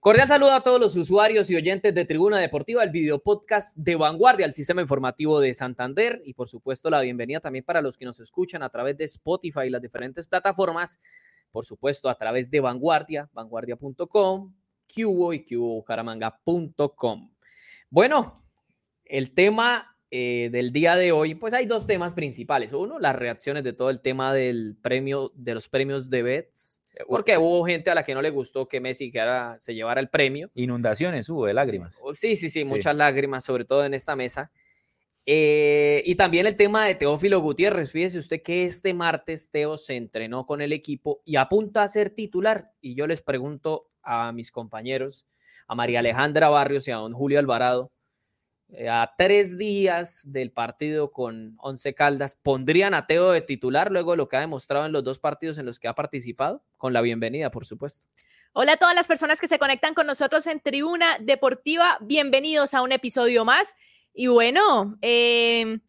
Cordial saludo a todos los usuarios y oyentes de Tribuna Deportiva, el video podcast de Vanguardia, el sistema informativo de Santander y por supuesto la bienvenida también para los que nos escuchan a través de Spotify y las diferentes plataformas, por supuesto a través de Vanguardia, vanguardia.com, Cubo y cubocaramanga.com. Bueno, el tema eh, del día de hoy, pues hay dos temas principales. Uno, las reacciones de todo el tema del premio, de los premios de Bets eh, porque hubo gente a la que no le gustó que Messi se llevara el premio. Inundaciones hubo de lágrimas. Oh, sí, sí, sí, muchas lágrimas, sobre todo en esta mesa. Eh, y también el tema de Teófilo Gutiérrez. Fíjese usted que este martes Teo se entrenó con el equipo y apunta a ser titular. Y yo les pregunto a mis compañeros, a María Alejandra Barrios y a don Julio Alvarado, a tres días del partido con Once Caldas, ¿pondrían a Teo de titular luego de lo que ha demostrado en los dos partidos en los que ha participado? Con la bienvenida, por supuesto. Hola a todas las personas que se conectan con nosotros en Tribuna Deportiva. Bienvenidos a un episodio más. Y bueno, em,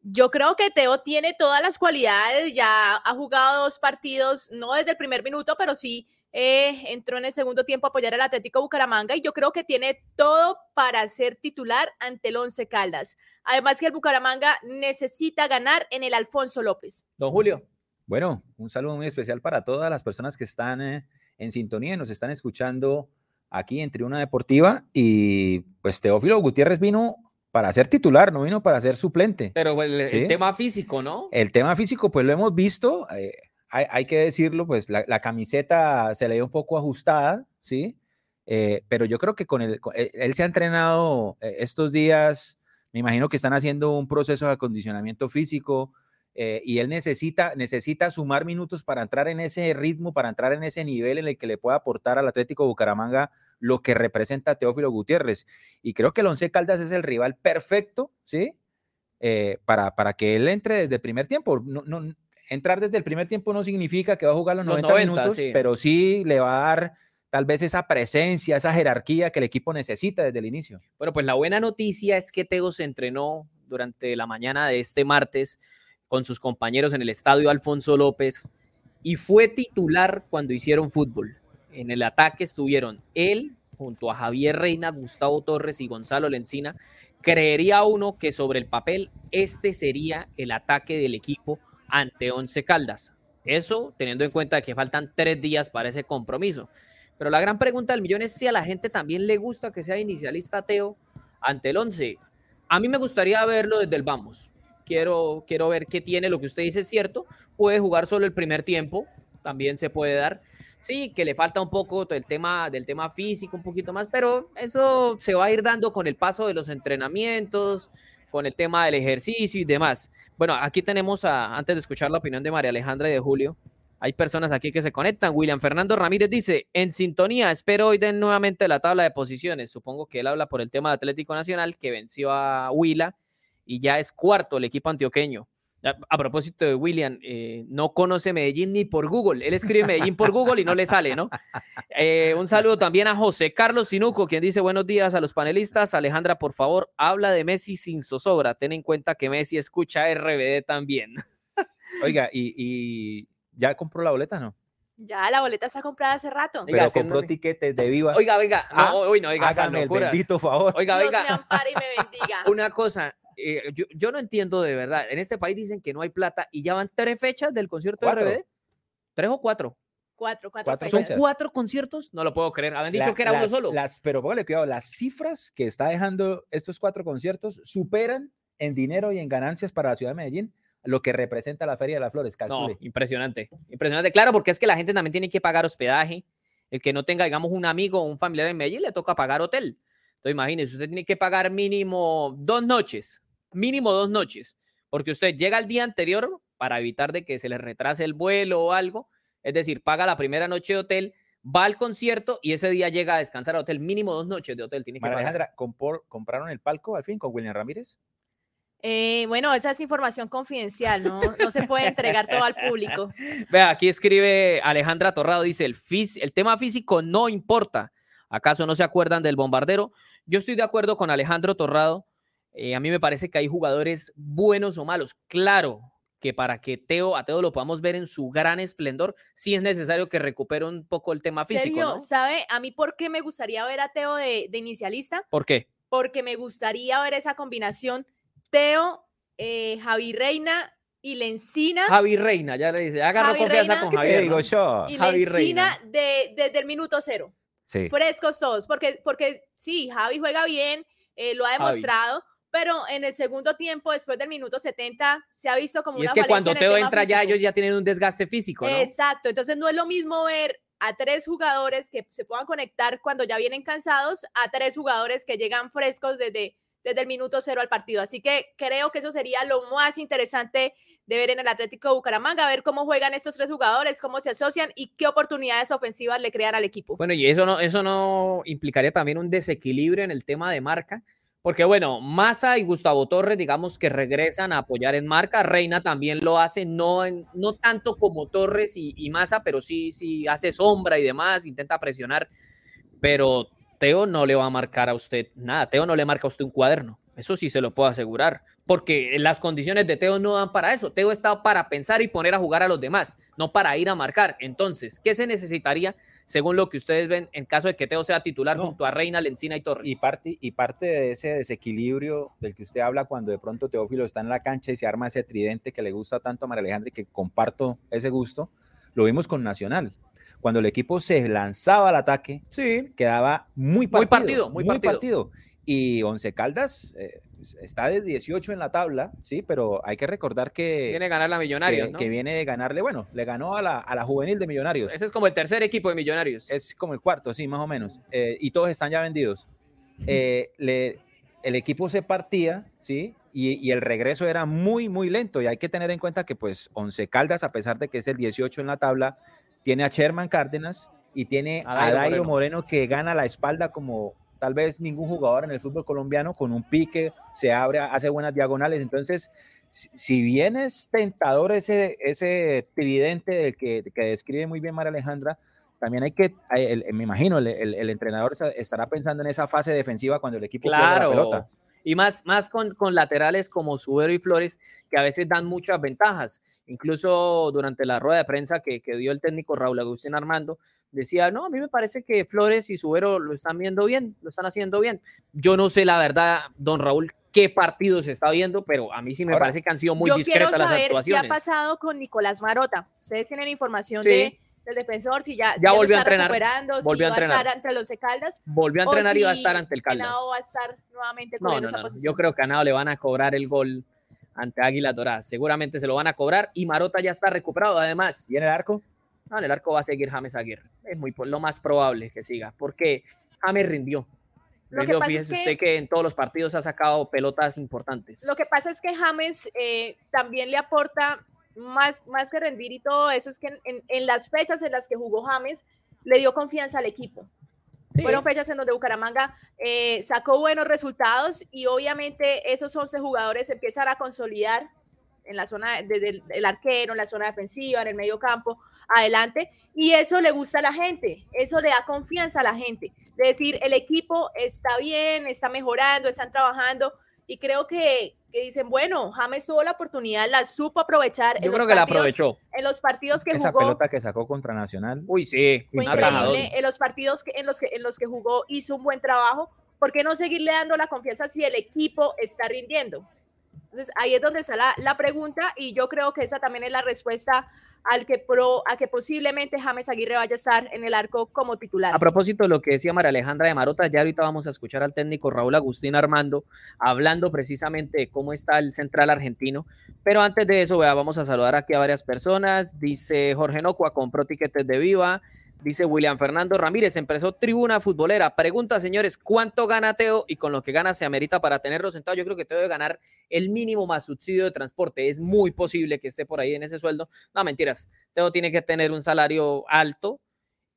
yo creo que Teo tiene todas las cualidades. Ya ha jugado dos partidos, no desde el primer minuto, pero sí eh, entró en el segundo tiempo a apoyar al Atlético Bucaramanga y yo creo que tiene todo para ser titular ante el Once Caldas. Además que el Bucaramanga necesita ganar en el Alfonso López. Don Julio. Bueno, un saludo muy especial para todas las personas que están eh, en sintonía y nos están escuchando aquí en Tribuna Deportiva y pues Teófilo Gutiérrez vino para ser titular, no vino para ser suplente. Pero el, tema físico, ¿no? El tema físico, pues lo hemos visto. Eh, hay, que decirlo, pues la, camiseta se le dio un poco ajustada, ¿sí? Eh, pero yo creo que con él, eh, él se ha entrenado eh, estos días, me imagino que están haciendo un proceso de acondicionamiento físico y él necesita, necesita sumar minutos para entrar en ese ritmo, para entrar en ese nivel en el que le pueda aportar al Atlético Bucaramanga lo que representa Teófilo Gutiérrez. Y creo que el Once Caldas es el rival perfecto, ¿sí? para, para que él entre desde el primer tiempo. No, entrar desde el primer tiempo no significa que va a jugar los, 90, minutos, pero sí le va a dar tal vez esa presencia, esa jerarquía que el equipo necesita desde el inicio. Bueno, pues la buena noticia es que Tego se entrenó durante la mañana de este martes con sus compañeros en el estadio Alfonso López y fue titular cuando hicieron fútbol. En el ataque estuvieron él junto a Javier Reina, Gustavo Torres y Gonzalo Lencina. Creería uno que sobre el papel este sería el ataque del equipo ante Once Caldas. Eso teniendo en cuenta que faltan tres días para ese compromiso. Pero la gran pregunta del millón es si a la gente también le gusta que sea inicialista Teo ante el Once. A mí me gustaría verlo desde el vamos. Quiero, quiero ver qué tiene, lo que usted dice es cierto. Puede jugar solo el primer tiempo, también se puede dar. Sí, que le falta un poco el tema del tema físico, un poquito más, pero eso se va a ir dando con el paso de los entrenamientos, con el tema del ejercicio y demás. Bueno, aquí tenemos, a, antes de escuchar la opinión de María Alejandra y de Julio, hay personas aquí que se conectan. William Fernando Ramírez dice, en sintonía, espero hoy den nuevamente la tabla de posiciones. Supongo que él habla por el tema de Atlético Nacional, que venció a Huila y ya es cuarto el equipo antioqueño. A propósito de William, eh, no conoce Medellín ni por Google. Él escribe Medellín por Google y no le sale, ¿no? Eh, un saludo también a José Carlos Sinuco, quien dice buenos días a los panelistas. Alejandra, por favor, habla de Messi sin zozobra. Ten en cuenta que Messi escucha RBD también. Oiga, ¿y, ya compró la boleta, no? Ya, la boleta está comprada hace rato. Pero compró tiquetes de viva. Oiga, venga, no, ah, no, oiga, hágame el bendito favor. Oiga, Dios me ampare y me bendiga. Una cosa, eh, yo, no entiendo de verdad. En este país dicen que no hay plata y ya van tres fechas del concierto de RBD. ¿Tres o cuatro? Cuatro, cuatro, ¿Son cuatro conciertos? No lo puedo creer. Habían dicho que era uno solo. Las, pero póngale cuidado, las cifras que está dejando estos cuatro conciertos superan en dinero y en ganancias para la ciudad de Medellín lo que representa la Feria de las Flores. No, impresionante. Impresionante. Claro, porque es que la gente también tiene que pagar hospedaje. El que no tenga, digamos, un amigo o un familiar en Medellín le toca pagar hotel. Entonces, imagínese, usted tiene que pagar mínimo dos noches mínimo dos noches, porque usted llega al día anterior para evitar de que se le retrase el vuelo o algo, es decir, paga la primera noche de hotel, va al concierto y ese día llega a descansar al hotel, mínimo dos noches de hotel. Tiene que Alejandra, ¿compraron el palco al fin con William Ramírez? Eh, bueno, esa es información confidencial, ¿no? No se puede entregar todo al público. Vea, aquí escribe Alejandra Torrado, dice, el, el tema físico no importa. ¿Acaso no se acuerdan del bombardero? Yo estoy de acuerdo con Alejandro Torrado. Eh, a mí me parece que hay jugadores buenos o malos. Claro que para que Teo, a Teo lo podamos ver en su gran esplendor, sí es necesario que recupere un poco el tema físico. Sergio, ¿no? ¿sabe a mí por qué me gustaría ver a Teo de, de inicialista? ¿Por qué? Porque me gustaría ver esa combinación Teo, eh, Javi Reina y Lencina. Javi Reina, ya le dice, agarró Javi confianza Reina. con ¿Qué te Javier. digo yo? y Javi Lencina de, desde el minuto cero. Sí. Frescos todos, porque, porque sí, Javi juega bien, eh, lo ha Javi. Pero en el segundo tiempo, después del minuto 70, se ha visto como Y una es que cuando Teo entra ya, ellos ya tienen un desgaste físico, ¿no? Exacto, entonces no es lo mismo ver a tres jugadores que se puedan conectar cuando ya vienen cansados a tres jugadores que llegan frescos desde, desde el minuto cero al partido. Así que creo que eso sería lo más interesante de ver en el Atlético de Bucaramanga, ver cómo juegan estos tres jugadores, cómo se asocian y qué oportunidades ofensivas le crean al equipo. Bueno, y eso no, eso no implicaría también un desequilibrio en el tema de marca, porque bueno, Massa y Gustavo Torres, digamos que regresan a apoyar en marca, Reina también lo hace, no, no tanto como Torres y, y Massa, pero sí, sí hace sombra y demás, intenta presionar, pero Teo no le va a marcar a usted nada, Teo no le marca a usted un cuaderno, eso sí se lo puedo asegurar, porque las condiciones de Teo no dan para eso, Teo está para pensar y poner a jugar a los demás, no para ir a marcar, entonces, ¿qué se necesitaría? Según lo que ustedes ven, en caso de que Teo sea titular No. junto a Reina, Lencina y Torres. Y parte, y parte de ese desequilibrio del que usted habla cuando de pronto Teófilo está en la cancha y se arma ese tridente que le gusta tanto a María Alejandra y que comparto ese gusto, lo vimos con Nacional. Cuando el equipo se lanzaba al ataque, Sí, quedaba muy Muy partido. partido, muy partido. Y Once Caldas eh, está de 18 en la tabla, sí, pero hay que recordar que, viene a ganar la Millonarios, que, ¿no? que viene de ganarle, bueno, le ganó a la, a la juvenil de Millonarios. Ese es como el tercer equipo de Millonarios. Es como el cuarto, sí, más o menos. Eh, y todos están ya vendidos. Eh, le- el equipo se partía, ¿sí? Y, y el regreso era muy, muy lento. Y hay que tener en cuenta que, pues, Once Caldas, a pesar de que es el 18 en la tabla, tiene a Sherman Cárdenas y tiene A Dairo Dairo Moreno. Moreno. que gana la espalda como tal vez ningún jugador en el fútbol colombiano, con un pique, se abre, hace buenas diagonales. Entonces, si, bien es tentador ese, ese tridente del que, que describe muy bien María Alejandra, también hay que, el- me imagino, el, el- entrenador estará pensando en esa fase defensiva cuando el equipo pierde la pelota. Y más, más con, con laterales como Subero y Flores, que a veces dan muchas ventajas. Incluso durante la rueda de prensa que, que dio el técnico Raúl Agustín Armando, decía, no, a mí me parece que Flores y Subero lo están viendo bien, lo están haciendo bien. Yo no sé la verdad, don Raúl, qué partido se está viendo, pero a mí sí me Ahora, parece que han sido muy Yo quiero discretas las saber qué ha actuaciones. pasado con Nicolás Marota. Ustedes tienen información Sí. de, del defensor, si ya, si Ya lo volvió a entrenar, recuperando, volvió si a va a entrenar. estar entre los Caldas. Volvió a entrenar y va a si estar ante el Caldas. Henao va a estar nuevamente No, no, esa no. posición. Yo creo que a Nao le van a cobrar el gol ante Águila Dorada. Seguramente se lo van a cobrar y Marota ya está recuperado. Además, ¿Y en el arco? no, en el arco va a seguir James Aguirre. Es muy lo más probable que siga, porque James rindió. Lo que pasa es fíjese que- usted que en todos los partidos ha sacado pelotas importantes. Lo que pasa es que James eh, también le aporta más, más que rendir y todo eso, es que en, en- en las fechas en las que jugó James le dio confianza al equipo. Sí. Fueron fechas en donde Bucaramanga eh, sacó buenos resultados y obviamente esos 11 jugadores empiezan a consolidar en la zona desde el, el arquero, en la zona defensiva, en el medio campo, adelante. Y eso le gusta a la gente, eso le da confianza a la gente. De decir, el equipo está bien, está mejorando, están trabajando. Y creo que, que dicen, bueno, James tuvo la oportunidad, la supo aprovechar. en Yo los creo que la partidos- aprovechó. En los partidos que Esa jugó. pelota que sacó contra Nacional. Uy, sí. Fue atajador. increíble. En los partidos que, en, los que, en los que jugó hizo un buen trabajo. ¿Por qué no seguirle dando la confianza si el equipo está rindiendo? Entonces ahí es donde está la, la pregunta y yo creo que esa también es la respuesta al que, pro, a que posiblemente James Aguirre vaya a estar en el arco como titular. A propósito de lo que decía María Alejandra de Marota, ya ahorita vamos a escuchar al técnico Raúl Agustín Armando hablando precisamente de cómo está el central argentino. Pero antes de eso, vea, vamos a saludar aquí a varias personas. Dice Jorge Nocua, compró tiquetes de Viva. Dice William Fernando Ramírez, empezó Tribuna Futbolera. Pregunta, señores, ¿cuánto gana Teo? Y con lo que gana se amerita para tenerlo sentado. Yo creo que Teo debe ganar el mínimo más subsidio de transporte. Es muy posible que esté por ahí en ese sueldo. No, mentiras. Teo tiene que tener un salario alto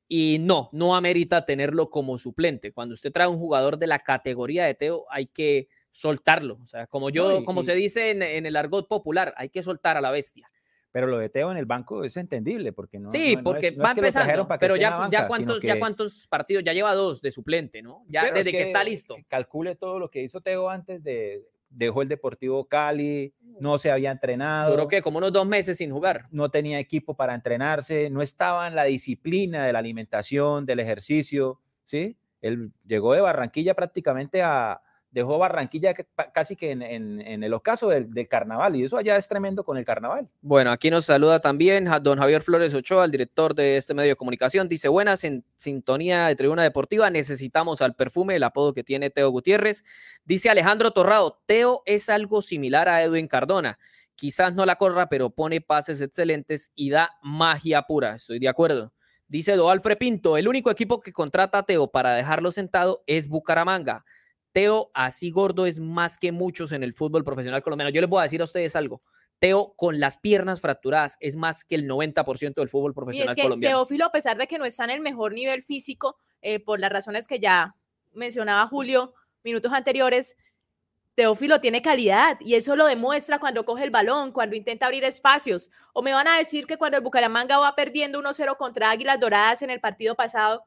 y no, no amerita tenerlo como suplente. Cuando usted trae un jugador de la categoría de Teo, hay que soltarlo. O sea, como yo, No, y- como y- se dice en, en el argot popular, hay que soltar a la bestia. Pero lo de Teo en el banco es entendible porque no. sí, no- no porque es- no va es que empezando, pero ya, banca, ya, cuántos, ya cuántos partidos, ya lleva dos de suplente, ¿no? Ya es desde que, está listo. Calcule todo lo que hizo Teo antes de dejó el Deportivo Cali, no se había entrenado. Duró que como unos dos meses sin jugar. No tenía equipo para entrenarse, no estaba en la disciplina de la alimentación, del ejercicio, ¿sí? Él llegó de Barranquilla prácticamente a, dejó Barranquilla casi que en, el ocaso del, carnaval y eso allá es tremendo con el carnaval. Bueno, aquí nos saluda también don Javier Flores Ochoa, el director de este medio de comunicación. Dice, buenas, en sintonía de Tribuna Deportiva, necesitamos al perfume, el apodo que tiene Teo Gutiérrez. Dice Alejandro Torrado, Teo es algo similar a Edwin Cardona. Quizás no la corra, pero pone pases excelentes y da magia pura. Estoy de acuerdo. Dice Doalfre Pinto, el único equipo que contrata a Teo para dejarlo sentado es Bucaramanga. Teo, así gordo, es más que muchos en el fútbol profesional colombiano. Yo les voy a decir a ustedes algo. Teo con las piernas fracturadas es más que el 90% del fútbol profesional y es que Teófilo, a pesar de que no está en el mejor nivel físico, eh, por las razones que ya mencionaba Julio minutos anteriores, Teófilo tiene calidad y eso lo demuestra cuando coge el balón, cuando intenta abrir espacios. O me van a decir que cuando el Bucaramanga va perdiendo 1-0 contra Águilas Doradas en el partido pasado,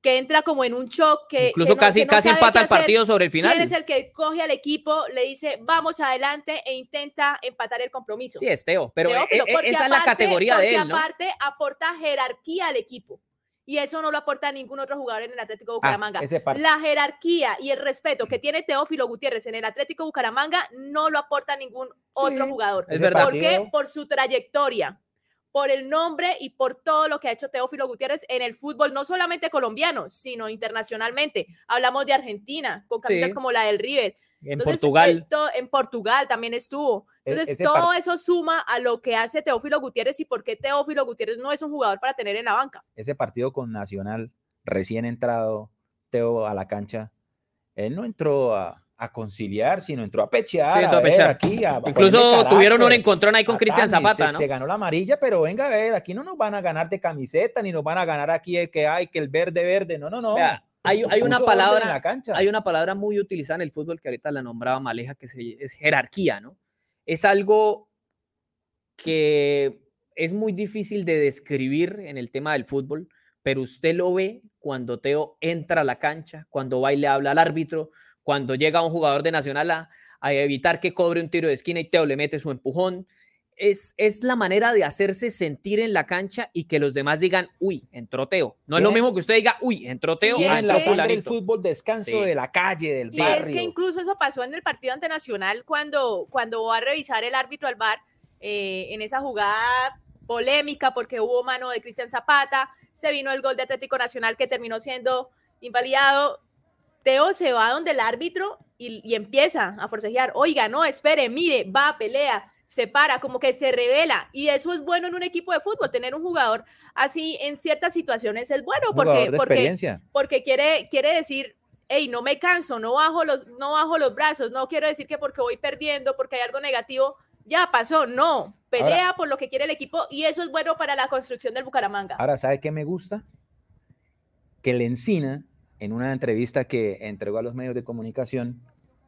que entra como en un shock que incluso casi casi empata el partido sobre el final. ¿Quién es el que coge al equipo, le dice vamos adelante e intenta empatar el compromiso? Sí, es Teo, pero e, e, esa es la categoría de él, ¿no? aparte aporta jerarquía al equipo. Y eso no lo aporta ningún otro jugador en el Atlético ah, Bucaramanga. la jerarquía y el respeto que tiene Teófilo Gutiérrez en el Atlético Bucaramanga no lo aporta ningún otro jugador. Es verdad. ¿Por qué? Por su trayectoria por el nombre y por todo lo que ha hecho Teófilo Gutiérrez en el fútbol, no solamente colombiano, sino internacionalmente. Hablamos de Argentina, con camisas como la del River. En Portugal. en Portugal también estuvo. E-, Entonces, todo eso suma a lo que hace Teófilo Gutiérrez y por qué Teófilo Gutiérrez no es un jugador para tener en la banca. Ese partido con Nacional, recién entrado Teo a la cancha, él no entró a, a conciliar, sino entró a pechear. Sí, a, ver, aquí, Incluso tuvieron un encontrón ahí con Cristian Zapata, ¿no? Se ganó la amarilla, pero venga a ver, aquí no nos van a ganar de camiseta, ni nos van a ganar aquí el que hay, que el verde, verde. No, no, no. hay, hay una palabra, hay una palabra muy utilizada en el fútbol que ahorita la nombraba Maleja, que es jerarquía, ¿no? Es algo que es muy difícil de describir en el tema del fútbol, pero usted lo ve cuando Teo entra a la cancha, cuando va y le habla al árbitro, cuando llega un jugador de Nacional a, evitar que cobre un tiro de esquina y Teo le mete su empujón. Es, es, la manera de hacerse sentir en la cancha y que los demás digan, uy, entró Teo. No es lo mismo que usted diga, uy, entró Teo. Y en la sangre del fútbol, descanso de la calle, del sí, barrio. es que incluso eso pasó en el partido ante Nacional cuando, cuando va a revisar el árbitro al bar eh, en esa jugada polémica porque hubo mano de Cristian Zapata, se vino el gol de Atlético Nacional que terminó siendo invalidado Teo se va donde el árbitro y, empieza a forcejear. Oiga, no, espere, mire, va, pelea, se para, como que se revela. Y eso es bueno en un equipo de fútbol, tener un jugador así en ciertas situaciones es bueno porque, porque, porque quiere, quiere decir, hey, no me canso, no bajo, los, no bajo los brazos, no quiero decir que porque voy perdiendo, porque hay algo negativo, ya pasó, no, pelea por lo que quiere el equipo y eso es bueno para la construcción del Bucaramanga. Ahora, ¿sabe qué me gusta? Que le encina en una entrevista que entregó a los medios de comunicación,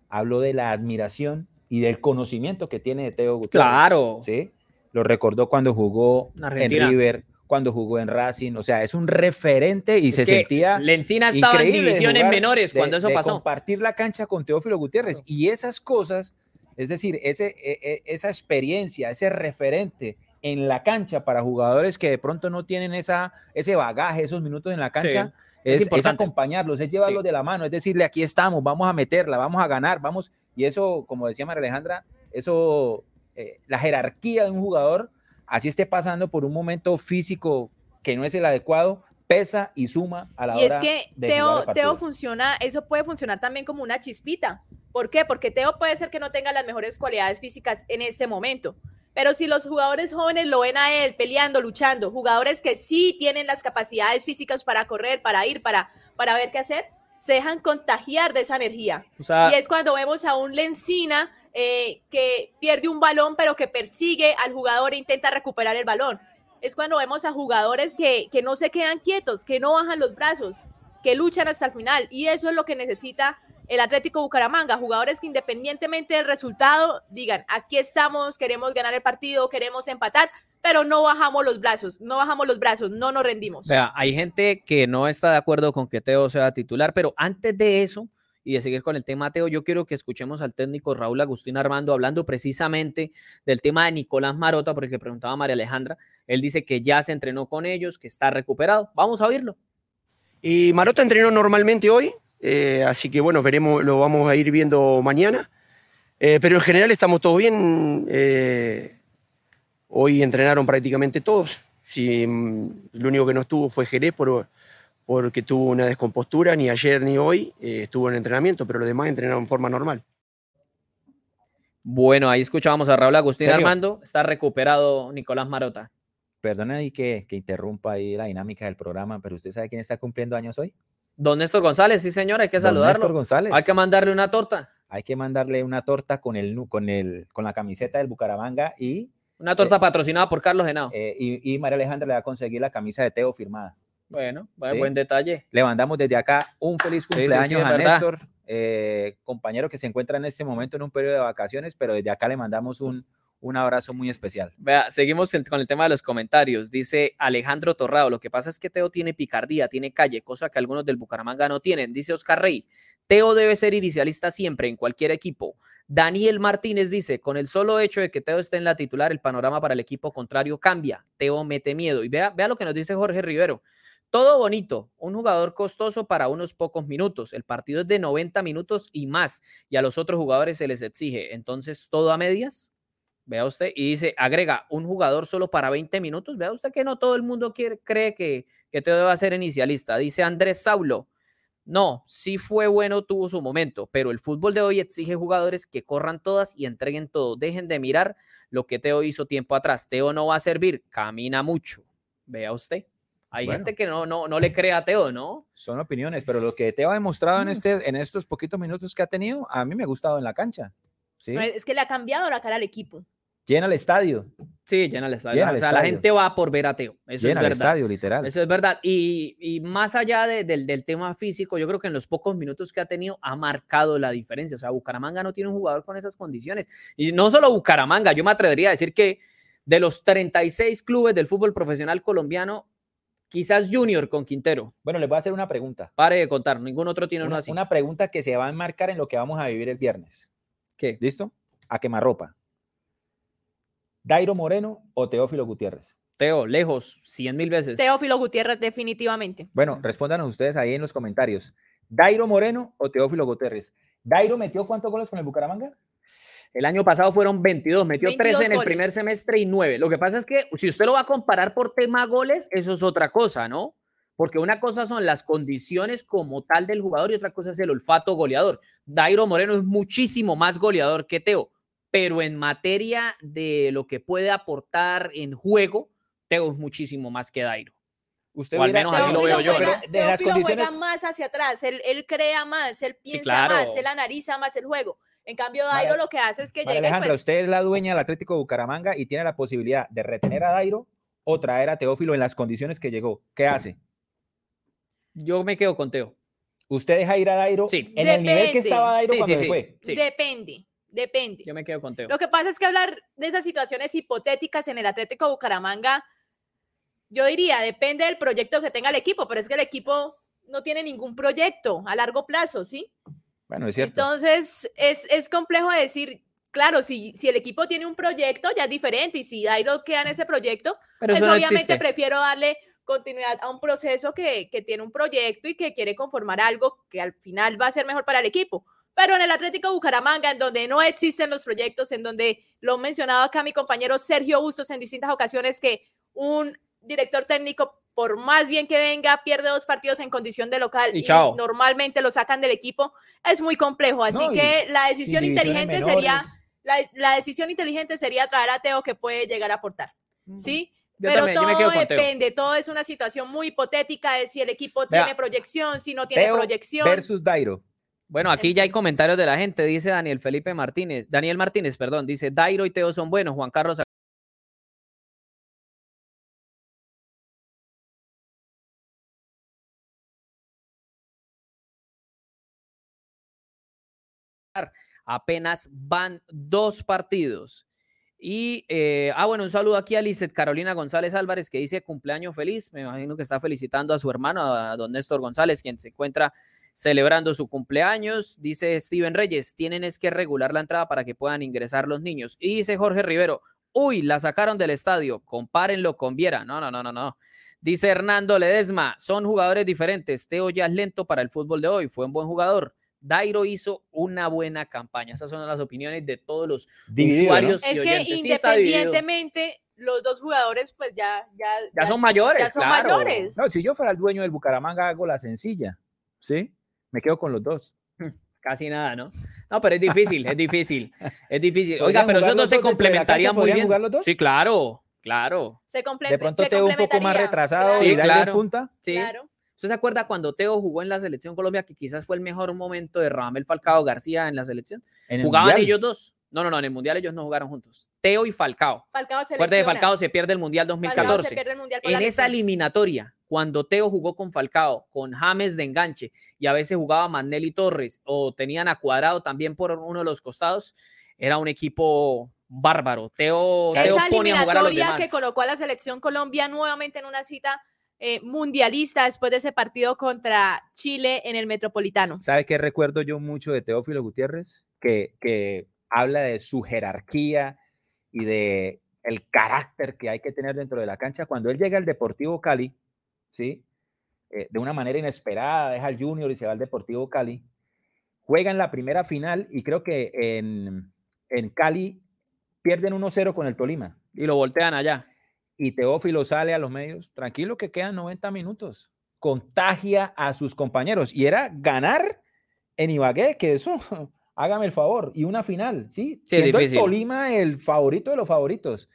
habló de la admiración y del conocimiento que tiene de Teo Gutiérrez. Claro. ¿sí? Lo recordó cuando jugó en River, cuando jugó en Racing. O sea, es un referente y se sentía. Lencina estaba en divisiones menores cuando eso pasó. Compartir la cancha con Teófilo Gutiérrez. Y esas cosas, es decir, ese, e, e, esa experiencia, ese referente en la cancha para jugadores que de pronto no tienen esa, ese bagaje, esos minutos en la cancha. Es, acompañarlos, es llevarlos de la mano, es decirle, aquí estamos, vamos a meterla, vamos a ganar, vamos. Y eso, como decía María Alejandra, eso, eh, la jerarquía de un jugador, así esté pasando por un momento físico que no es el adecuado, pesa y suma a la y hora es que Teo, Teo funciona, eso puede funcionar también como una chispita. ¿Por qué? Porque Teo puede ser que no tenga las mejores cualidades físicas en ese momento, pero si los jugadores jóvenes lo ven a él peleando, luchando, jugadores que sí tienen las capacidades físicas para correr, para ir, para, para ver qué hacer, se dejan contagiar de esa energía. y es cuando vemos a un Lencina eh, que pierde un balón, pero que persigue al jugador e intenta recuperar el balón. Es cuando vemos a jugadores que, que no se quedan quietos, que no bajan los brazos, que luchan hasta el final. Y eso es lo que necesita el Atlético Bucaramanga, jugadores que independientemente del resultado digan, aquí estamos, queremos ganar el partido, queremos empatar, pero no bajamos los brazos, no bajamos los brazos, no nos rendimos. Vea, hay gente que no está de acuerdo con que Teo sea titular, pero antes de eso, y de seguir con el tema Teo, yo quiero que escuchemos al técnico Raúl Agustín Armando hablando precisamente del tema de Nicolás Marota, porque preguntaba María Alejandra. Él dice que ya se entrenó con ellos, que está recuperado. Vamos a oírlo. Y Marota entrenó normalmente hoy, eh, así que bueno, veremos, lo vamos a ir viendo mañana. Eh, pero en general estamos todos bien. Eh, hoy entrenaron prácticamente todos. Sí, mm, lo único que no estuvo fue Jerez por, porque tuvo una descompostura, ni ayer ni hoy estuvo en entrenamiento, pero los demás entrenaron en forma normal. Bueno, ahí escuchábamos a Raúl Agustín Armando. Está recuperado Nicolás Marota. Perdona ahí que, que interrumpa ahí la dinámica del programa, pero ¿usted sabe quién está cumpliendo años hoy? Don Néstor González, sí señor, hay que Don saludarlo. Néstor González. Hay que mandarle una torta. Hay que mandarle una torta con el con el con la camiseta del Bucaramanga y una torta eh, patrocinada por Carlos Genao. Eh, y, María Alejandra le va a conseguir la camisa de Teo firmada. Bueno, buen detalle. Le mandamos desde acá un feliz cumpleaños a Néstor, eh, compañero que se encuentra en este momento en un periodo de vacaciones, pero desde acá le mandamos un, un abrazo muy especial. Vea, seguimos con el tema de los comentarios. Dice Alejandro Torrado, lo que pasa es que Teo tiene picardía, tiene calle, cosa que algunos del Bucaramanga no tienen. Dice Oscar Rey, Teo debe ser inicialista siempre en cualquier equipo. Daniel Martínez dice, con el solo hecho de que Teo esté en la titular, el panorama para el equipo contrario cambia. Teo mete miedo. Y vea, vea lo que nos dice Jorge Rivero. Todo bonito, un jugador costoso para unos pocos minutos. El partido es de 90 minutos y más, y a los otros jugadores se les exige. Entonces, ¿todo a medias? Vea usted, y dice, agrega un jugador solo para 20 minutos. Vea usted que no todo el mundo quiere, cree que, que Teo debe ser inicialista. Dice Andrés Saulo, no, sí fue bueno, tuvo su momento, pero el fútbol de hoy exige jugadores que corran todas y entreguen todo. Dejen de mirar lo que Teo hizo tiempo atrás. Teo no va a servir, camina mucho. Vea usted. Hay gente que no, no, no le cree a Teo, ¿no? Son opiniones, pero lo que Teo ha demostrado en, mm. este, en estos poquitos minutos que ha tenido, a mí me ha gustado en la cancha. ¿sí? Es que le ha cambiado la cara al equipo. Llena el estadio. Sí, llena el estadio. o sea, la gente va por ver a Teo. Eso llena es verdad. el estadio, literal. Eso es verdad. Y, y más allá del, del, tema físico, yo creo que en los pocos minutos que ha tenido ha marcado la diferencia. O sea, Bucaramanga no tiene un jugador con esas condiciones. Y no solo Bucaramanga, yo me atrevería a decir que de los 36 clubes del fútbol profesional colombiano, quizás Junior con Quintero. Bueno, les voy a hacer una pregunta. Pare de contar, ningún otro tiene una, uno así. Una pregunta que se va a enmarcar en lo que vamos a vivir el viernes. ¿Qué? ¿Listo? A quemarropa. ¿Dairo Moreno o Teófilo Gutiérrez? Teo, lejos, cien mil veces. Teófilo Gutiérrez, definitivamente. Bueno, respóndanos ustedes ahí en los comentarios. ¿Dairo Moreno o Teófilo Gutiérrez? ¿Dairo metió cuántos goles con el Bucaramanga? El año pasado fueron 22, metió 13 en el primer semestre y 9. Lo que pasa es que si usted lo va a comparar por tema goles, eso es otra cosa, ¿no? Porque una cosa son las condiciones como tal del jugador y otra cosa es el olfato goleador. Dairo Moreno es muchísimo más goleador que Teo pero en materia de lo que puede aportar en juego, Teo es muchísimo más que Dairo. Usted o al menos así lo veo yo. Pero de las condiciones... juega más hacia atrás, él, crea más, él piensa más, él analiza más el juego. En cambio, Dairo lo que hace es que llega. Alejandra, pues usted es la dueña del Atlético de Bucaramanga y tiene la posibilidad de retener a Dairo o traer a Teófilo en las condiciones que llegó. ¿Qué hace? Yo me quedo con Teo. ¿Usted deja ir a Dairo sí. en el nivel que estaba Dairo cuando se fue? Depende. Depende. Yo me quedo con Lo que pasa es que hablar de esas situaciones hipotéticas en el Atlético Bucaramanga, yo diría, depende del proyecto que tenga el equipo, pero es que el equipo no tiene ningún proyecto a largo plazo, ¿sí? Bueno, es cierto. Entonces, es, es complejo decir, claro, si, si el equipo tiene un proyecto, ya es diferente, y si Dairo queda en ese proyecto, pero pues obviamente prefiero darle continuidad a un proceso que, que tiene un proyecto y que quiere conformar algo que al final va a ser mejor para el equipo. Pero en el Atlético Bucaramanga, en donde no existen los proyectos, en donde lo mencionaba acá mi compañero Sergio Bustos en distintas ocasiones, que un director técnico, por más bien que venga, pierde dos partidos en condición de local y, normalmente lo sacan del equipo, es muy complejo. Así que la decisión inteligente sería, la, decisión inteligente sería traer a Teo que puede llegar a aportar. ¿Sí? Pero todo depende, todo es una situación muy hipotética de si el equipo tiene proyección, si no tiene proyección. Versus Dairo. Bueno, aquí ya hay comentarios de la gente, dice Daniel Felipe Martínez, Daniel Martínez, perdón, dice Dairo y Teo son buenos, Juan Carlos apenas van dos partidos. Y, eh, ah, bueno, un saludo aquí a Lizeth Carolina González Álvarez que dice cumpleaños feliz. Me imagino que está felicitando a su hermano, a don Néstor González, quien se encuentra celebrando su cumpleaños. Dice Steven Reyes, tienen es que regular la entrada para que puedan ingresar los niños. Y dice Jorge Rivero, uy, la sacaron del estadio, compárenlo con Viera. No, no, no, no, no. Dice Hernando Ledesma, son jugadores diferentes. Teo ya es lento para el fútbol de hoy, fue un buen jugador. Dairo hizo una buena campaña. Esas son las opiniones de todos los Dividido, usuarios. Es y que oyentes. Independientemente, los dos jugadores, pues ya, ya, Ya son mayores, ya son claro. mayores. No, si yo fuera el dueño del Bucaramanga, hago la sencilla, ¿sí? Me quedo con los dos. Casi nada, ¿no? No, pero es difícil, es difícil, es difícil. ¿Podrían Oiga, pero esos dos se complementarían muy ¿Podrían bien. jugar los dos? Sí, claro, claro. Se De pronto se Teo un poco más retrasado claro, y Sí, claro. punta. Sí. Claro. ¿Usted se acuerda cuando Teo jugó en la selección Colombia, que quizás fue el mejor momento de Ramel Falcao García en la selección? En el Jugaban Mundial. ellos dos. No, no, no, en el Mundial ellos no jugaron juntos. Teo y Falcao. Falcao se Recuerda que lesiona. Falcao se pierde el Mundial Falcao 2014. se pierde el mundial por En la esa eliminatoria, cuando Teo jugó con Falcao, con James de enganche y a veces jugaba Manelli Torres o tenían a Cuadrado también por uno de los costados, era un equipo bárbaro. Teo, Teo Esa pone a jugar a los eliminatoria demás. que colocó a la selección Colombia nuevamente en una cita eh, mundialista después de ese partido contra Chile en el Metropolitano. ¿Sabe qué recuerdo yo mucho de Teófilo Gutiérrez? Que, que habla de su jerarquía y de el carácter que hay que tener dentro de la cancha. Cuando él llega al Deportivo Cali, ¿sí? Eh, de una manera inesperada, deja al Junior y se va al Deportivo Cali. Juega en la primera final y creo que en, en Cali pierden 1-0 con el Tolima. Y lo voltean allá. Y Teófilo sale a los medios, tranquilo que quedan 90 minutos. Contagia a sus compañeros. Y era ganar en Ibagué, que eso, hágame el favor. Y una final, ¿sí? Sí, Siendo difícil. el Tolima el favorito de los favoritos.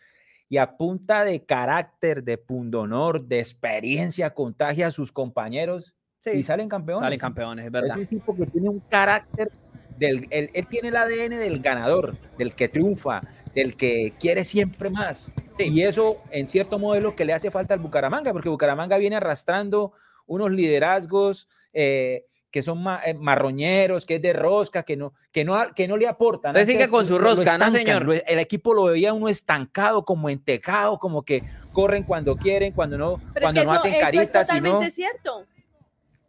Y a punta de carácter, de pundonor, de experiencia, contagia a sus compañeros Sí, y salen campeones. salen campeones, es Es verdad. un tipo que tiene un carácter del, él, él tiene el ADN del ganador, del que triunfa, del que quiere siempre más. Sí. Y eso, en cierto modo, es lo que le hace falta al Bucaramanga, porque Bucaramanga viene arrastrando unos liderazgos eh, que son ma- eh, marroñeros, que es de rosca, que no, que no, que no le aportan. Usted sigue con su rosca, ¿no, estancan, señor? lo- el equipo lo veía uno estancado, como entecado, como que corren cuando quieren, cuando no, Pero cuando es que no eso, hacen eso es caritas, sino... totalmente cierto.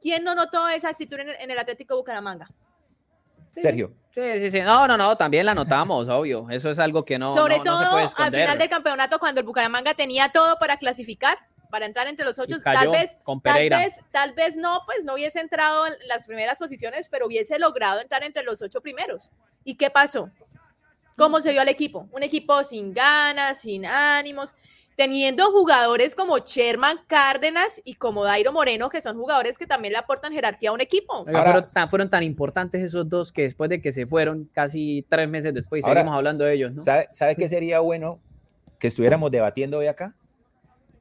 ¿Quién no notó esa actitud en el, en el Atlético Bucaramanga? Sí. Sergio. Sí, sí, sí. No, no, no, también la notamos, obvio. Eso es algo que no, Sobre no- no todo se puede al final del campeonato, cuando el Bucaramanga tenía todo para clasificar, para entrar entre los ocho, tal vez, con tal Pereira. vez, tal vez no, pues no hubiese entrado en las primeras posiciones, pero hubiese logrado entrar entre los ocho primeros. ¿Y qué pasó? ¿Cómo se vio al equipo? Un equipo sin ganas, sin ánimos, teniendo jugadores como Sherman Cárdenas y como Dairo Moreno, que son jugadores que también le aportan jerarquía a un equipo. Ahora- fueron, tan, fueron tan importantes esos dos que después de que se fueron, casi tres meses después, Ahora, seguimos hablando de ellos, ¿no? ¿Sabe, sabe qué sería bueno que estuviéramos debatiendo hoy acá?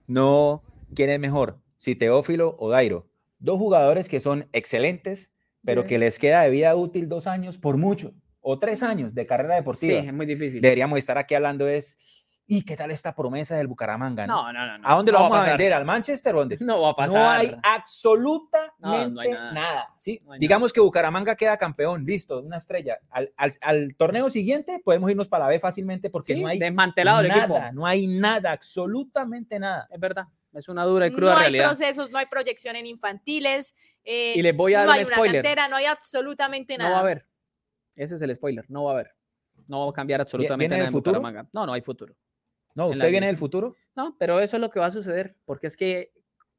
No quién es mejor, si Teófilo o Dairo. Dos jugadores que son excelentes, pero Sí. que les queda de vida útil dos años por mucho, o tres años de carrera Sí, deportiva. es muy difícil. Deberíamos estar aquí hablando es, ¿y qué tal esta promesa del Bucaramanga? no? No, no, no. no. ¿A dónde lo No va vamos a, vender? ¿Al Manchester o dónde? No va a pasar. No hay absolutamente No, no hay nada. nada. ¿sí? No hay Digamos que Bucaramanga queda campeón, listo, una estrella. Al, al- al torneo siguiente podemos irnos para la B fácilmente porque Sí, no hay desmantelado el nada, equipo. no hay nada, absolutamente nada. Es verdad. Es una dura y cruda no hay realidad. procesos, no hay proyección en infantiles, eh, Y les voy a dar no un hay una spoiler. cantera, no hay absolutamente No nada. va a haber. Ese es el spoiler. No va a haber. No va a cambiar absolutamente nada el en futuro? Bucaramanga. No, no hay futuro. No, ¿usted viene del futuro? No, pero eso es lo que va a suceder, porque es que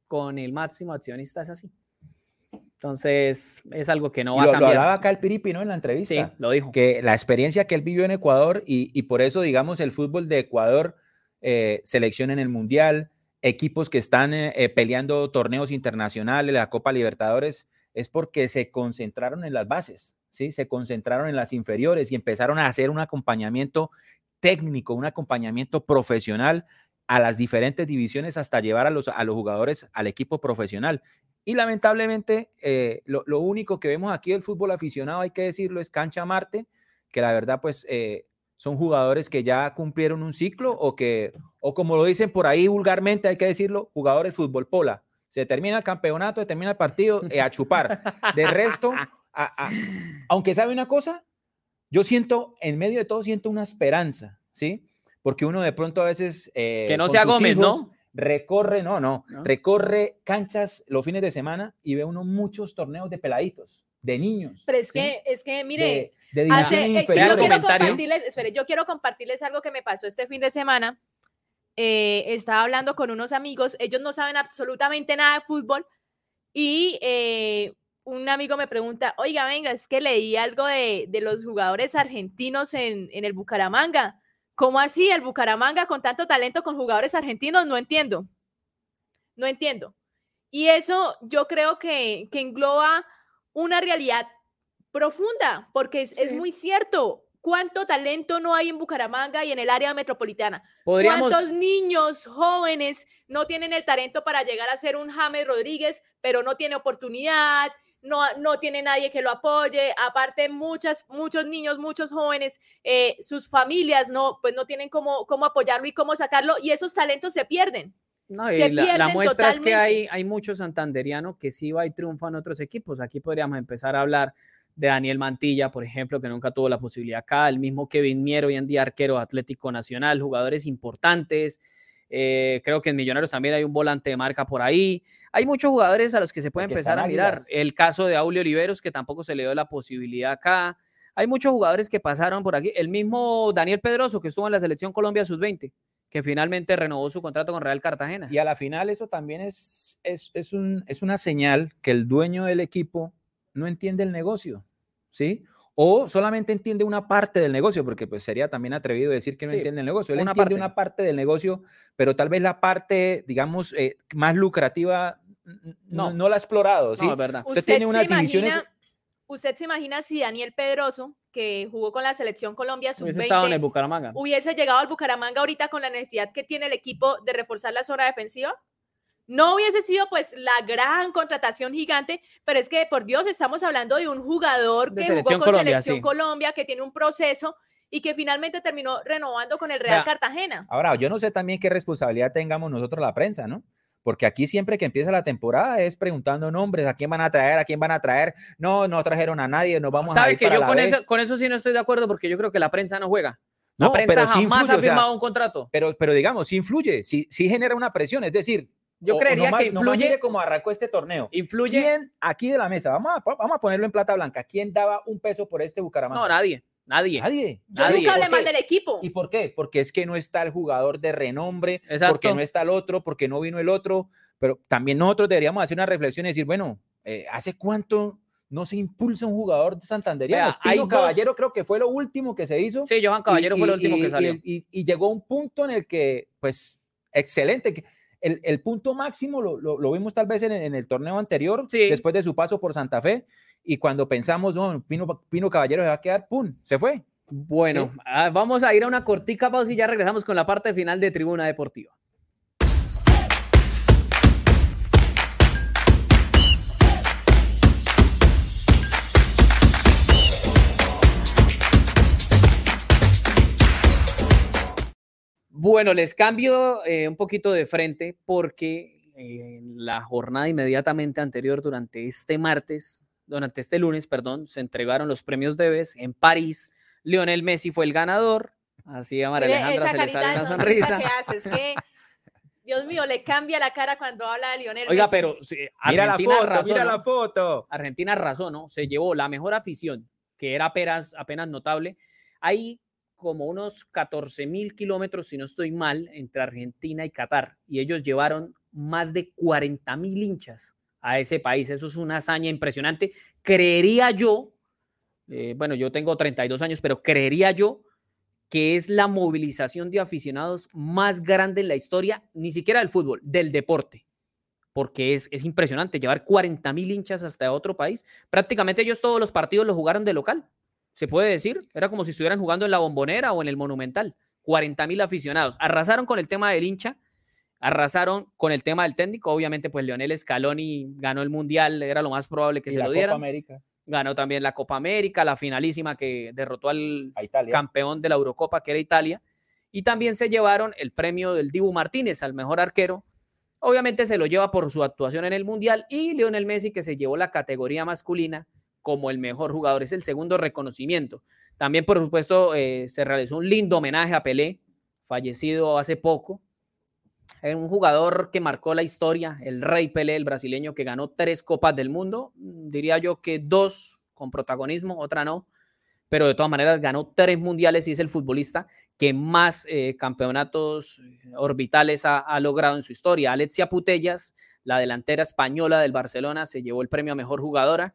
con el máximo accionista es así. Entonces, es algo que no va lo, a lo cambiar. hablaba acá el Piripi, ¿no? En la sí, entrevista. lo dijo. Que la experiencia que él vivió en Ecuador y, y por eso, digamos, el fútbol de Ecuador, eh, selección en el Mundial, equipos que están eh, eh, peleando torneos internacionales, la Copa Libertadores, es porque se concentraron en las bases, ¿sí? Se concentraron en las inferiores y empezaron a hacer un acompañamiento técnico, un acompañamiento profesional a las diferentes divisiones hasta llevar a los, a los jugadores al equipo profesional. Y lamentablemente, eh, lo, lo único que vemos aquí del fútbol aficionado, hay que decirlo, es Cancha Marte, que la verdad, pues, eh, son jugadores que ya cumplieron un ciclo o que, o como lo dicen por ahí vulgarmente, hay que decirlo, jugadores fútbol pola. Se termina el campeonato, se termina el partido, eh, a chupar. De resto, aunque sabe una cosa, yo siento, en medio de todo, siento una esperanza, ¿sí? Porque uno de pronto a veces... eh, Que no sea Gómez, hijos ¿no? recorre, no, no, ¿No? recorre canchas los fines de semana y ve uno muchos torneos de peladitos, de niños. Pero es ¿sí? que, es que, mire, de, de hace- eh, yo quiero compartirles, espere, yo quiero compartirles algo que me pasó este fin de semana. Eh, estaba hablando con unos amigos, ellos no saben absolutamente nada de fútbol y eh, un amigo me pregunta, oiga, venga, es que leí algo de, de los jugadores argentinos en, en el Bucaramanga. ¿Cómo así el Bucaramanga con tanto talento con jugadores argentinos? No entiendo. No entiendo. Y eso yo creo que, que engloba una realidad profunda, porque es, muy cierto. ¿Cuánto talento no hay en Bucaramanga y en el área metropolitana? Podríamos, ¿Cuántos niños jóvenes no tienen el talento para llegar a ser un James Rodríguez, pero no tiene oportunidad, no, no tiene nadie que lo apoye? Aparte, muchas, muchos niños, muchos jóvenes, eh, sus familias no, pues no tienen cómo, cómo apoyarlo y cómo sacarlo, y esos talentos se pierden. no, y la, la muestra es que hay, hay muchos santanderianos que sí va y triunfan en otros equipos. Aquí podríamos empezar a hablar de Daniel Mantilla, por ejemplo, que nunca tuvo la posibilidad acá, el mismo Kevin Mier, hoy en día arquero Atlético Nacional, jugadores importantes. Eh, creo que en Millonarios también hay un volante de marca por ahí. Hay muchos jugadores a los que se puede empezar a mirar. águilas. El caso de Aulio Oliveros, que tampoco se le dio la posibilidad acá. Hay muchos jugadores que pasaron por aquí. El mismo Daniel Pedroso, que estuvo en la selección Colombia Sub-20, que finalmente renovó su contrato con Real Cartagena. Y a la final eso también es, es, es, un, es una señal que el dueño del equipo no entiende el negocio, ¿sí? O solamente entiende una parte del negocio, porque pues sería también atrevido decir que no Sí, entiende el negocio. Él una entiende parte. una parte del negocio, pero tal vez la parte, digamos, eh, más lucrativa no, No. no la ha explorado, ¿sí? No, es verdad. Usted tiene divisiones- imagina, usted se imagina si Daniel Pedroso, que jugó con la selección Colombia Hubiese estado en el sub-20, Bucaramanga. hubiese llegado al Bucaramanga ahorita con la necesidad que tiene el equipo de reforzar la zona defensiva? No hubiese sido pues la gran contratación gigante, pero es que por Dios estamos hablando de un jugador De que jugó con Colombia, Selección sí. Colombia, que tiene un proceso y que finalmente terminó renovando con el Real Vea, Cartagena. Ahora, yo no sé también qué responsabilidad tengamos nosotros la prensa, ¿no? Porque aquí siempre que empieza la temporada es preguntando nombres, a quién van a traer, a quién van a traer. No, no trajeron a nadie, nos vamos a ¿Sabe ir que para yo la con B. eso, con eso sí no estoy de acuerdo porque yo creo que la prensa no juega. La No, prensa pero sí jamás influye, ha o sea, firmado un contrato. Pero, pero digamos, sí influye, sí, sí genera una presión. Es decir, Yo o- o creería nomás- que influye, mire cómo arrancó este torneo. influye. ¿Quién aquí de la mesa, vamos a, vamos a ponerlo en plata blanca, quién daba un peso por este Bucaramanga? No, nadie, nadie. Nadie. Yo nadie. nunca hablé ¿Por mal del equipo. ¿Y por qué? Porque es que no está el jugador de renombre, Exacto. porque no está el otro, porque no vino el otro, pero también nosotros deberíamos hacer una reflexión y decir, bueno, eh, ¿hace cuánto no se impulsa un jugador de Santanderiano? Vea, hay Pino dos- Caballero creo que fue lo último que se hizo. Sí, Johan Caballero y- fue y- último y- que salió. Y, y llegó a un punto en el que, pues, excelente. El, el punto máximo lo, lo- lo vimos tal vez en, en el torneo anterior, Sí. después de su paso por Santa Fe. Y cuando pensamos, no, Pino, Pino Caballero se va a quedar, ¡pum! Se fue. Bueno, Sí. ah, vamos a ir a una cortica pausa y ya regresamos con la parte final de Tribuna Deportiva. Bueno, les cambio eh, un poquito de frente porque eh, en la jornada inmediatamente anterior, durante este martes, durante este lunes, perdón, se entregaron los premios Debes en París. Lionel Messi fue el ganador. Así a María Alejandra esa se le sale de una sonrisa sonrisa. que hace, es que, Dios mío, le cambia la cara cuando habla de Lionel Oiga, Messi. pero sí, Mira la foto, arrasó, mira la foto. Argentina arrasó, ¿no? Se llevó la mejor afición, que era apenas, apenas notable. Hay como unos 14 mil kilómetros, si no estoy mal, entre Argentina y Qatar. Y ellos llevaron más de 40 mil hinchas a ese país. Eso es una hazaña impresionante. Creería yo, eh, bueno, yo tengo 32 años, pero creería yo que es la movilización de aficionados más grande en la historia, ni siquiera del fútbol, del deporte porque es, es impresionante llevar 40 mil hinchas hasta otro país. Prácticamente ellos todos los partidos los jugaron de local, se puede decir. Era como si estuvieran jugando en la bombonera o en el monumental. 40 mil aficionados. Arrasaron con el tema del hincha, arrasaron con el tema del técnico. Obviamente, pues Leonel Scaloni ganó el mundial, era lo más probable que Y se la lo Copa. América Ganó también la Copa América, la finalísima que derrotó al campeón de la Eurocopa, que era Italia. Y también se llevaron el premio del Dibu Martínez al mejor arquero. Obviamente se lo lleva por su actuación en el Mundial y Lionel Messi que se llevó la categoría masculina como el mejor jugador. Es el segundo reconocimiento. También, por supuesto, eh, se realizó un lindo homenaje a Pelé, fallecido hace poco. eh, un jugador que marcó la historia, el Rey Pelé, el brasileño que ganó tres Copas del Mundo, mm, diría yo que dos con protagonismo, otra no, pero de todas maneras ganó tres mundiales y es el futbolista que más eh, campeonatos orbitales ha, ha, logrado en su historia. Alexia Putellas, la delantera española del Barcelona, se llevó el premio a mejor jugadora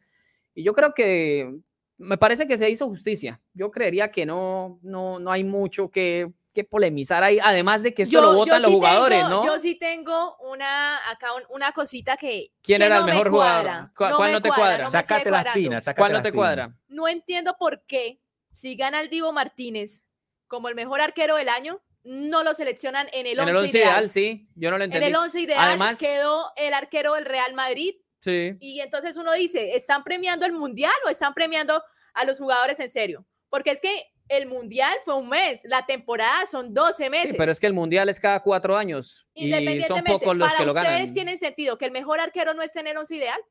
y yo creo que me parece que se hizo justicia. Yo creería que no, no, no hay mucho que, que polemizar ahí, además de que esto Yo- lo votan los jugadores, tengo- ¿no? Yo sí tengo una, acá un- una cosita que. ¿Quién que era no el me mejor jugador? ¿Cuál- no te cuadra? sigue Sácate las cuadrando. pinas, sácate ¿Cuál no te pinas. cuadra? No entiendo por qué, si gana el Divo Martínez como el mejor arquero del año, no lo seleccionan en el En el 11 once ideal. ideal, sí, yo no lo En entendí. el 11 ideal Además- quedó el arquero del Real Madrid. Sí. Y entonces uno dice, ¿están premiando el mundial o están premiando a los jugadores en serio? Porque es que el mundial fue un mes, la temporada son 12 meses. Sí, pero es que el mundial es cada cuatro años y son Independientemente, pocos los para que lo ustedes ganan. tiene sentido que el mejor arquero no esté en el 11 ideal.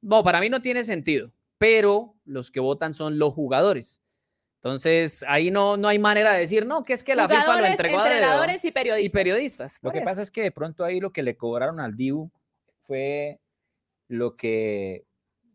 No, para mí no tiene sentido, pero los que votan son los jugadores. Entonces, ahí no, no hay manera de decir, no, que es que la FIFA lo entregó a dedo. entrenadores y periodistas. y periodistas. Lo que eso. pasa es que de pronto ahí lo que le cobraron al Dibu fue lo que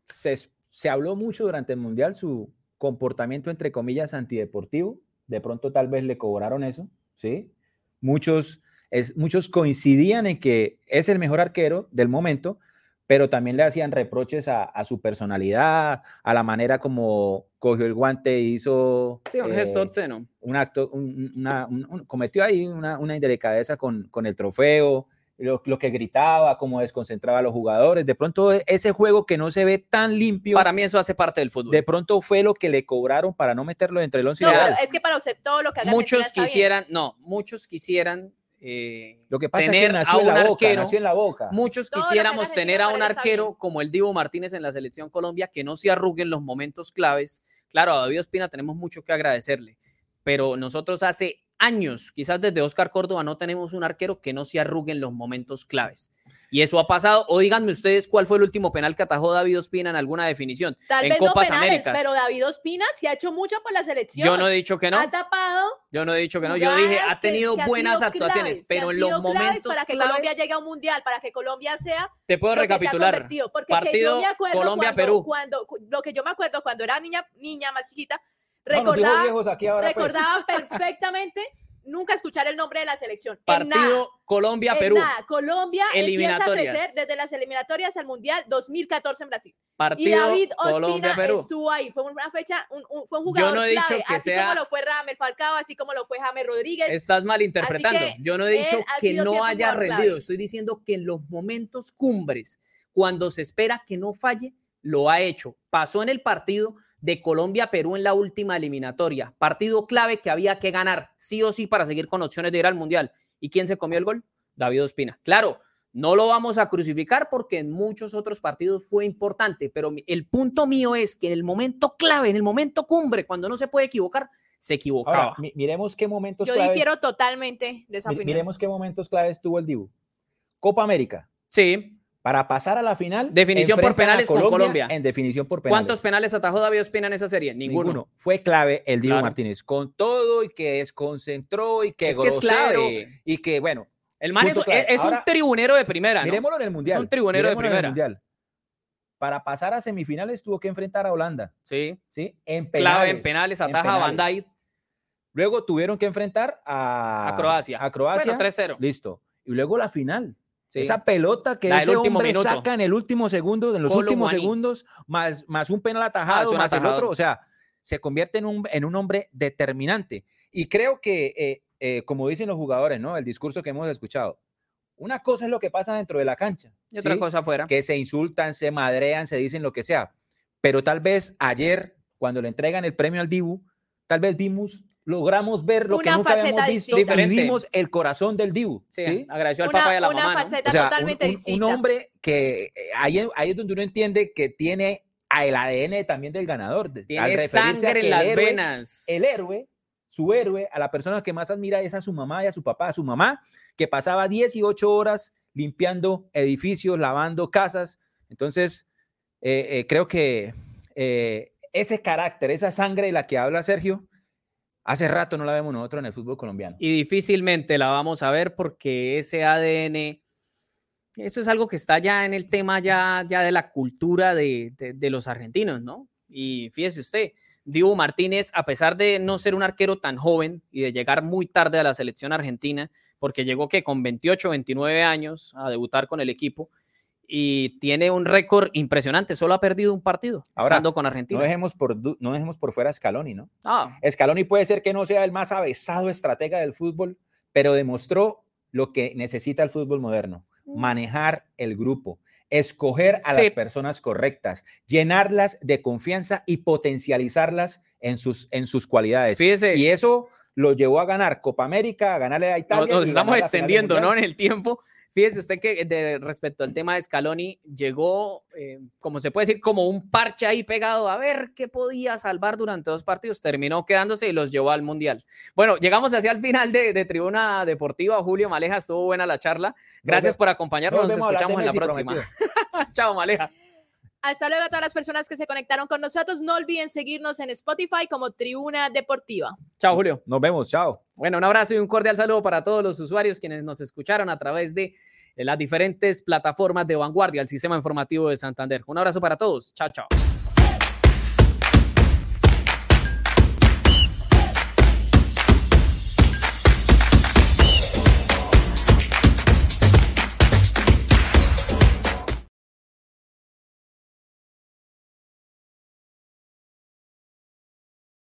se, se habló mucho durante el Mundial, su comportamiento entre comillas antideportivo. De pronto tal vez le cobraron eso, ¿sí? Muchos, es, muchos coincidían en que es el mejor arquero del momento, pero también le hacían reproches a, a su personalidad, a la manera como cogió el guante e hizo... Sí, un gesto eh, obsceno. un acto, un- una, un- un- cometió ahí una, una indelicadeza con, con el trofeo, lo, lo que gritaba, cómo desconcentraba a los jugadores. De pronto e- ese juego que no se ve tan limpio, Para mí eso hace parte del fútbol. de pronto fue lo que le cobraron para no meterlo entre el 11 No, ideal. es que para usted todo lo que haga muchos quisieran, no, muchos quisieran eh, Lo que pasa tener es que a nació en un la boca, arquero, nació en la boca. muchos Todo quisiéramos tener a un arquero bien. como el Divo Martínez en la selección Colombia que no se arrugue en los momentos claves. Claro, a David Ospina tenemos mucho que agradecerle, pero nosotros hace años, quizás desde Oscar Córdoba, no tenemos un arquero que no se arrugue en los momentos claves. Y eso ha pasado. O díganme ustedes cuál fue el último penal que atajó David Ospina en alguna definición. Tal en vez Copas no penales, Américas. pero David Ospina se ha hecho mucho por la selección. Yo no he dicho que no. Ha tapado Yo no he dicho que no. Yo dije, ha tenido que- buenas sido actuaciones, claves, pero en los momentos para que claves, Colombia llegue a un mundial, para que Colombia sea te puedo ha recapitular. Porque Partido Colombia-Perú. cuando, cuando, lo que yo me acuerdo cuando era niña, niña más chiquita, recordaba, viejos aquí ahora, pues. recordaba perfectamente nunca escuchar el nombre de la selección. Partido En Colombia-Perú. nada. Colombia empieza a Eliminatorias. crecer desde las eliminatorias al Mundial 2014 en Brasil. Y Partido David Ospina estuvo ahí. Fue una fecha, un, un- fue un Yo jugador no he dicho clave, que así sea- como lo fue Ramel Falcao, así como lo fue James Rodríguez. Estás malinterpretando. Yo no he dicho que no haya rendido. clave. Estoy diciendo que en los momentos cumbres, cuando se espera que no falle, lo ha hecho. Pasó en el partido de Colombia-Perú en la última eliminatoria. Partido clave que había que ganar, sí o sí, para seguir con opciones de ir al Mundial. ¿Y quién se comió el gol? David Ospina. Claro, no lo vamos a crucificar porque en muchos otros partidos fue importante, pero el punto mío es que en el momento clave, en el momento cumbre, cuando no se puede equivocar, se equivocaba. Ahora, mi- miremos qué momentos Yo claves, difiero totalmente de esa mi- opinión. miremos qué momentos claves tuvo el Dibu. Copa América. sí, Para pasar a la final, Definición por penales con Colombia. En definición por penales. ¿Cuántos penales atajó David Ospina en esa serie? Ninguno. Fue clave el Claro. Martínez, con todo y que desconcentró y que Es que es clave. y que, bueno, El man es, es un tribunero de primera, ¿no? miremoslo en el Mundial. un tribunero de miremoslo en el primera. Mundial. Para pasar a semifinales tuvo que enfrentar a Holanda, Sí. ¿sí? En Clave en penales. penales, en ataja a penales. Dijk Luego tuvieron que enfrentar a, a Croacia. A Croacia. Bueno, 3-0. Listo. Y luego la final. Sí. Esa pelota que ese hombre minuto. saca en el último segundo, en los Colo últimos segundos, más, más un penal atajado, un más el otro. O sea, se convierte en un, en un hombre determinante. Y creo que, eh, eh, como dicen los jugadores, ¿no? El discurso que hemos escuchado. Una cosa es lo que pasa dentro de la cancha. Y otra ¿sí? cosa afuera. que se insultan, se madrean, se dicen lo que sea. Pero tal vez ayer, cuando le entregan el premio al Dibu, tal vez vimos, logramos ver lo que Una nunca habíamos faceta visto distinta. y Diferente. vimos el corazón del Dibu. Sí, ¿sí? agradeció al Una- papá y a la una mamá. ¿no? faceta O sea, un- totalmente un, un distinta. hombre que eh, ahí, es- ahí es donde uno entiende que tiene a el ADN también del ganador. de- al Tiene referirse a sangre que en las héroe- venas. el héroe, su héroe, a la persona que más admira es a su mamá y a su papá, a su mamá, que pasaba 18 horas limpiando edificios, lavando casas. Entonces, eh, eh, creo que eh, ese carácter, esa sangre de la que habla Sergio, Hace rato no la vemos nosotros en el fútbol colombiano. Y difícilmente la vamos a ver porque ese ADN, eso es algo que está ya en el tema ya, ya de la cultura de, de, los argentinos, ¿no? Y fíjese usted, Diego Martínez, a pesar de no ser un arquero tan joven y de llegar muy tarde a la selección argentina, porque llegó que con 28, 29 años a debutar con el equipo, y tiene un récord impresionante. Solo ha perdido un partido Ahora, estando con Argentina. No dejemos por, no dejemos por fuera a Scaloni, ¿no? Ah. Scaloni puede ser que no sea el más avesado estratega del fútbol, pero demostró lo que necesita el fútbol moderno: mm. manejar el grupo, escoger a las personas correctas, llenarlas de confianza y potencializarlas en sus, en sus cualidades. Y eso lo llevó a ganar Copa América, a ganarle a Italia. Nos, estamos extendiendo, ¿no? En el tiempo Fíjese usted que de, respecto al tema de Scaloni, llegó, eh, como se puede decir, como un parche ahí pegado a ver qué podía salvar durante dos partidos. Terminó quedándose y los llevó al Mundial. Bueno, llegamos hacia el final de, Tribuna Deportiva. Julio Maleja, estuvo buena la charla. Gracias por acompañarnos. Nos, escuchamos en la próxima. Chao, Maleja. Hasta luego a todas las personas que se conectaron con nosotros. No olviden seguirnos en Spotify como Tribuna Deportiva. Chao, Julio. Nos vemos. Chao. Bueno, un abrazo y un cordial saludo para todos los usuarios quienes nos escucharon a través de las diferentes plataformas de vanguardia, el sistema informativo de Santander. Un abrazo para todos. Chao, chao.